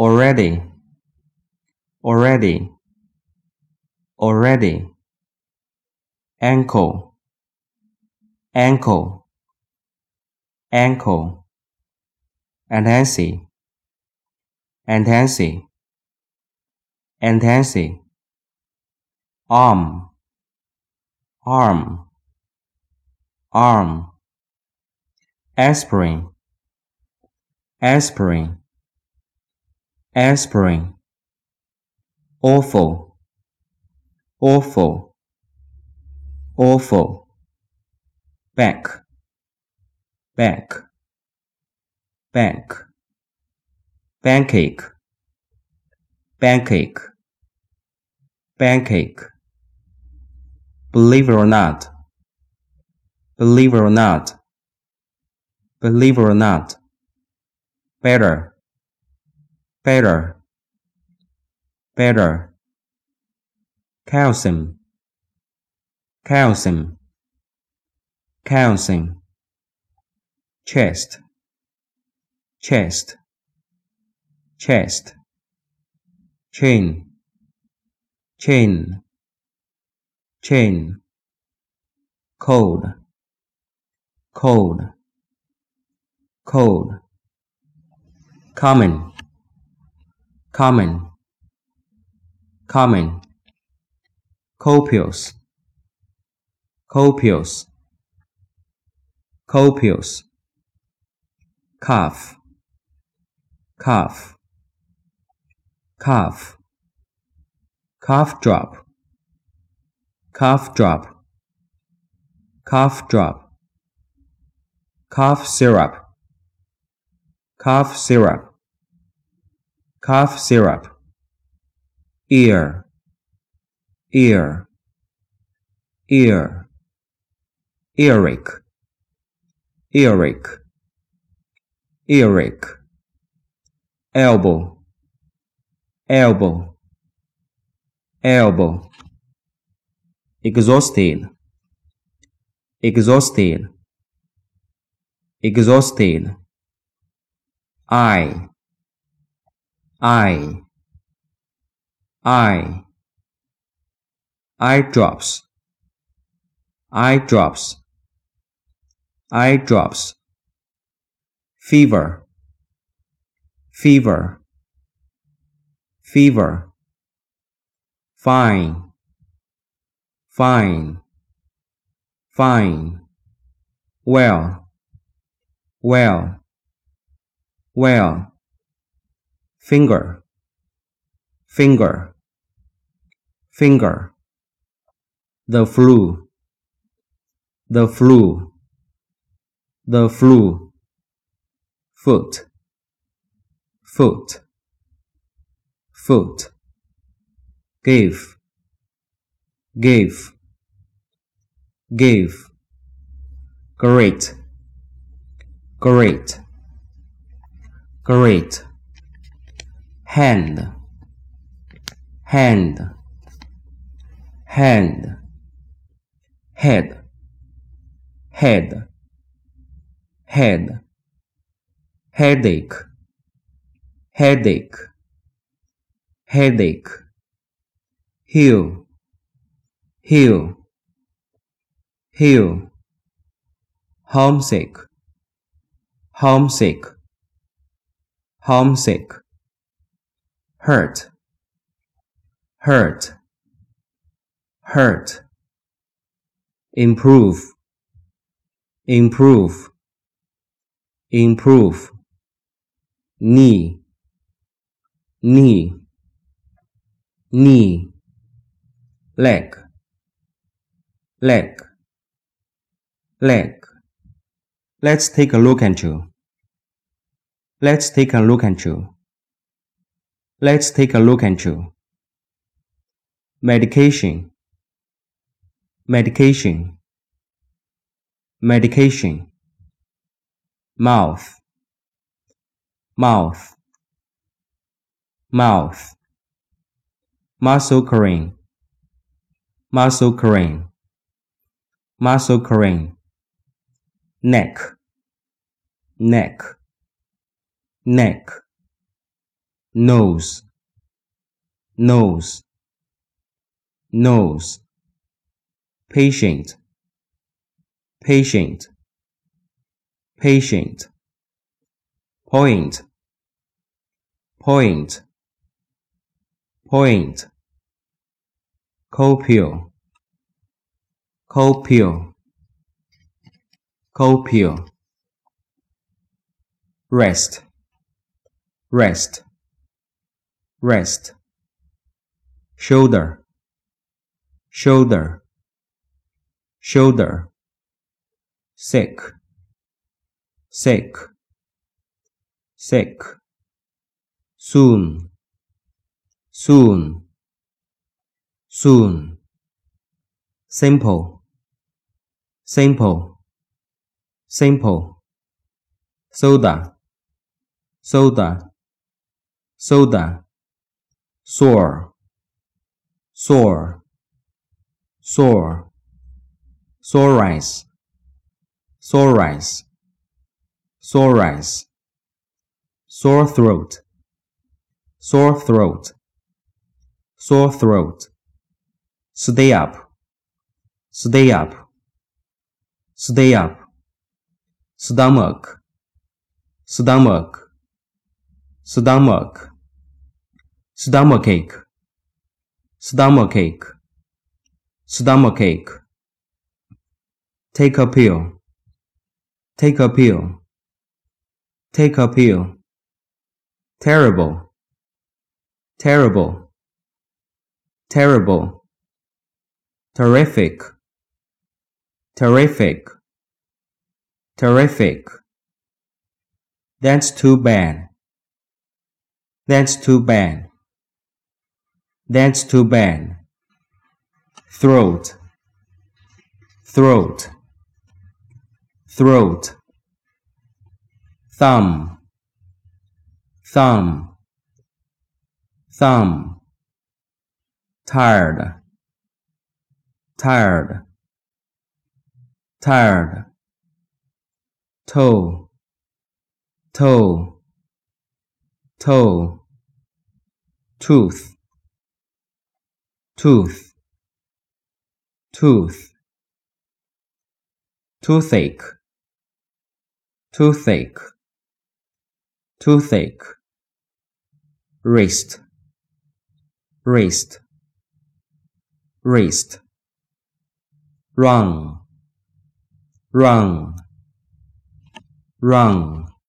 already, already, already, ankle, ankle, ankle, antacid, antacid, antacid, arm, arm, arm, aspirin, aspirin, aspirin, awful, awful, awful, back, back, back, backache, backache, backache, believe it or not, believe it or not, believe it or not, better, better, better, calcium, calcium, calcium, chest, chest, chest, chain, chain, chain, cold, cold, cold, common, common, common, copious, copious, copious, cough, cough, cough, cough drop, cough drop, cough drop, cough syrup, cough syrup, cough syrup, ear, ear, ear, earache, earache, earache, elbow, elbow, elbow, exhausted, exhausted, exhausted, eye, eye, eye, eye drops, eye drops, eye drops, fever, fever, fever, fine, fine, fine, well, well, well, finger, finger, finger, the flu, the flu, the flu, foot, foot, foot, give, give, give, great, great, great, hand, hand, hand, head, head, head, headache, headache, headache, heel, heel, heel, homesick, homesick, homesick, hurt, hurt, hurt, improve, improve, improve, knee, knee, knee, leg, leg, leg. Let's take a look at you. Let's take a look at you. Let's take a look you. Medication, medication, medication. Mouth, mouth, mouth. Muscle cramp, muscle cramp, muscle cramp. Neck, neck, neck nose. Nose. Nose. Patient. Patient. Patient. Point. Point. Point. Copial copial copial rest. Rest rest. Shoulder. Shoulder. Shoulder. Sick sick sick soon. Soon. Soon. Simple. Simple. Simple. Soda. Soda. Soda sore. Sore. Sore. Sore rice. Sore rice. Sore rice. Sore throat. Sore throat. Sore throat. Stay up. Stay up. Stay up. Stomach. Stomach. Stomach stomachache stomachache stomachache take a pill. Take a pill. Take a pill. Terrible. Terrible. Terrible. Terrific. Terrific. Terrific. That's too bad. That's too bad that's too bad. Throat. Throat. Throat. Thumb. Thumb. Thumb. Tired. Tired. Tired. Toe. Toe. Toe. Tooth tooth tooth toothache toothache toothache wrist wrist wrist run run run